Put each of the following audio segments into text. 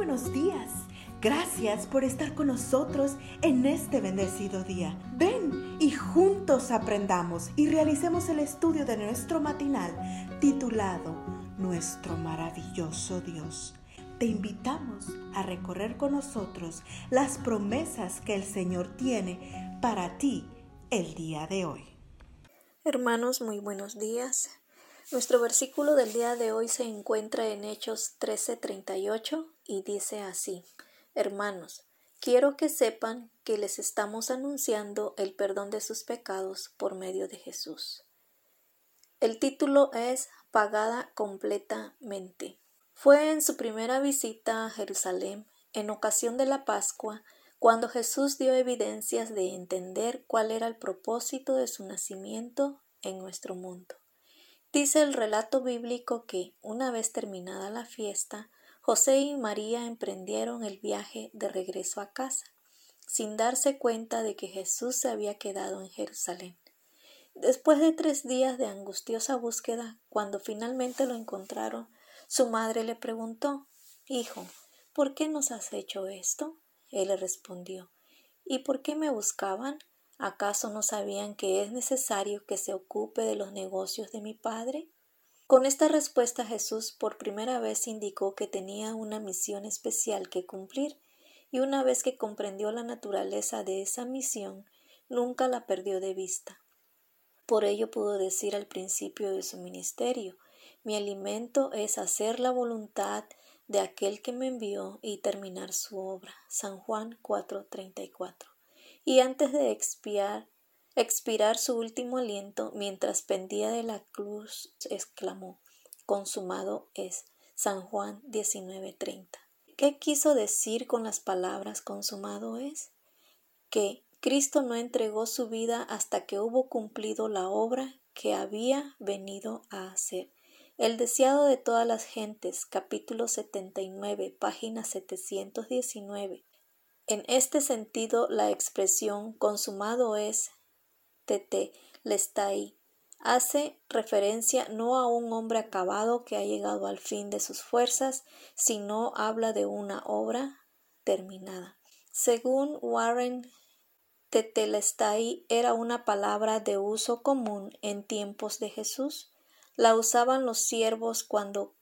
buenos días. Gracias por estar con nosotros en este bendecido día. Ven y juntos aprendamos y realicemos el estudio de nuestro matinal titulado Nuestro maravilloso Dios. Te invitamos a recorrer con nosotros las promesas que el Señor tiene para ti el día de hoy. Hermanos, muy buenos días. Nuestro versículo del día de hoy se encuentra en Hechos 13:38 y dice así, Hermanos, quiero que sepan que les estamos anunciando el perdón de sus pecados por medio de Jesús. El título es Pagada completamente. Fue en su primera visita a Jerusalén, en ocasión de la Pascua, cuando Jesús dio evidencias de entender cuál era el propósito de su nacimiento en nuestro mundo. Dice el relato bíblico que, una vez terminada la fiesta, José y María emprendieron el viaje de regreso a casa, sin darse cuenta de que Jesús se había quedado en Jerusalén. Después de tres días de angustiosa búsqueda, cuando finalmente lo encontraron, su madre le preguntó Hijo, ¿por qué nos has hecho esto? Él le respondió ¿Y por qué me buscaban? ¿Acaso no sabían que es necesario que se ocupe de los negocios de mi Padre? Con esta respuesta Jesús por primera vez indicó que tenía una misión especial que cumplir, y una vez que comprendió la naturaleza de esa misión, nunca la perdió de vista. Por ello pudo decir al principio de su ministerio Mi alimento es hacer la voluntad de aquel que me envió y terminar su obra. San Juan 4:34 y antes de expiar, expirar su último aliento, mientras pendía de la cruz, exclamó, consumado es. San Juan 19:30. ¿Qué quiso decir con las palabras consumado es? Que Cristo no entregó su vida hasta que hubo cumplido la obra que había venido a hacer. El deseado de todas las gentes, capítulo 79, página 719. En este sentido, la expresión consumado es lestai hace referencia no a un hombre acabado que ha llegado al fin de sus fuerzas, sino habla de una obra terminada. Según Warren, tetelestai era una palabra de uso común en tiempos de Jesús. La usaban los siervos cuando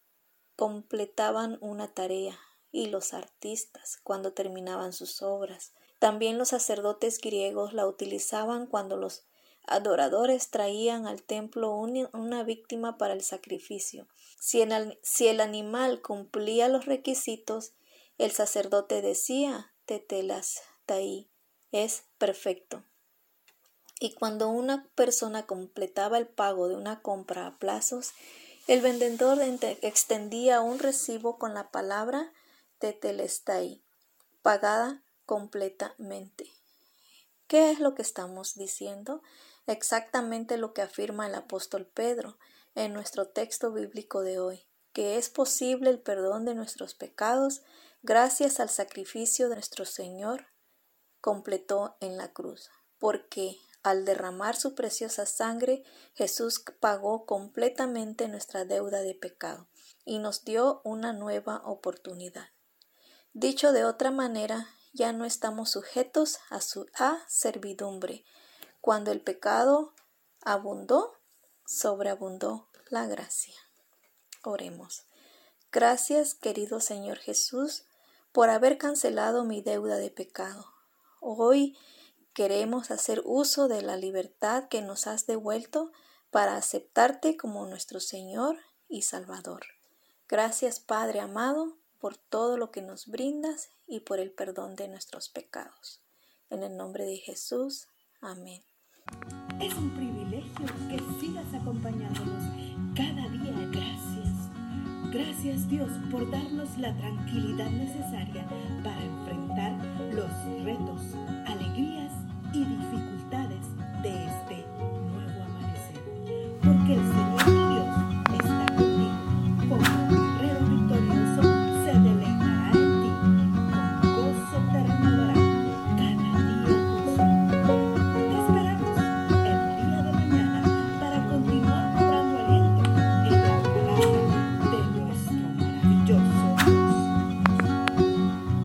completaban una tarea y los artistas cuando terminaban sus obras. También los sacerdotes griegos la utilizaban cuando los adoradores traían al templo una víctima para el sacrificio. Si el, animal cumplía los requisitos, el sacerdote decía tetelas taí es perfecto. Y cuando una persona completaba el pago de una compra a plazos, el vendedor extendía un recibo con la palabra tetelestai, pagada completamente. ¿Qué es lo que estamos diciendo? Exactamente lo que afirma el apóstol Pedro en nuestro texto bíblico de hoy, que es posible el perdón de nuestros pecados gracias al sacrificio de nuestro Señor completó en la cruz, porque al derramar su preciosa sangre, Jesús pagó completamente nuestra deuda de pecado y nos dio una nueva oportunidad. Dicho de otra manera, ya no estamos sujetos a su a servidumbre. Cuando el pecado abundó, sobreabundó la gracia. Oremos. Gracias, querido Señor Jesús, por haber cancelado mi deuda de pecado. Hoy queremos hacer uso de la libertad que nos has devuelto para aceptarte como nuestro Señor y Salvador. Gracias, Padre amado, por todo lo que nos brindas y por el perdón de nuestros pecados. En el nombre de Jesús. Amén. Es un privilegio que sigas acompañándonos cada día. Gracias. Gracias Dios por darnos la tranquilidad necesaria para enfrentar los retos,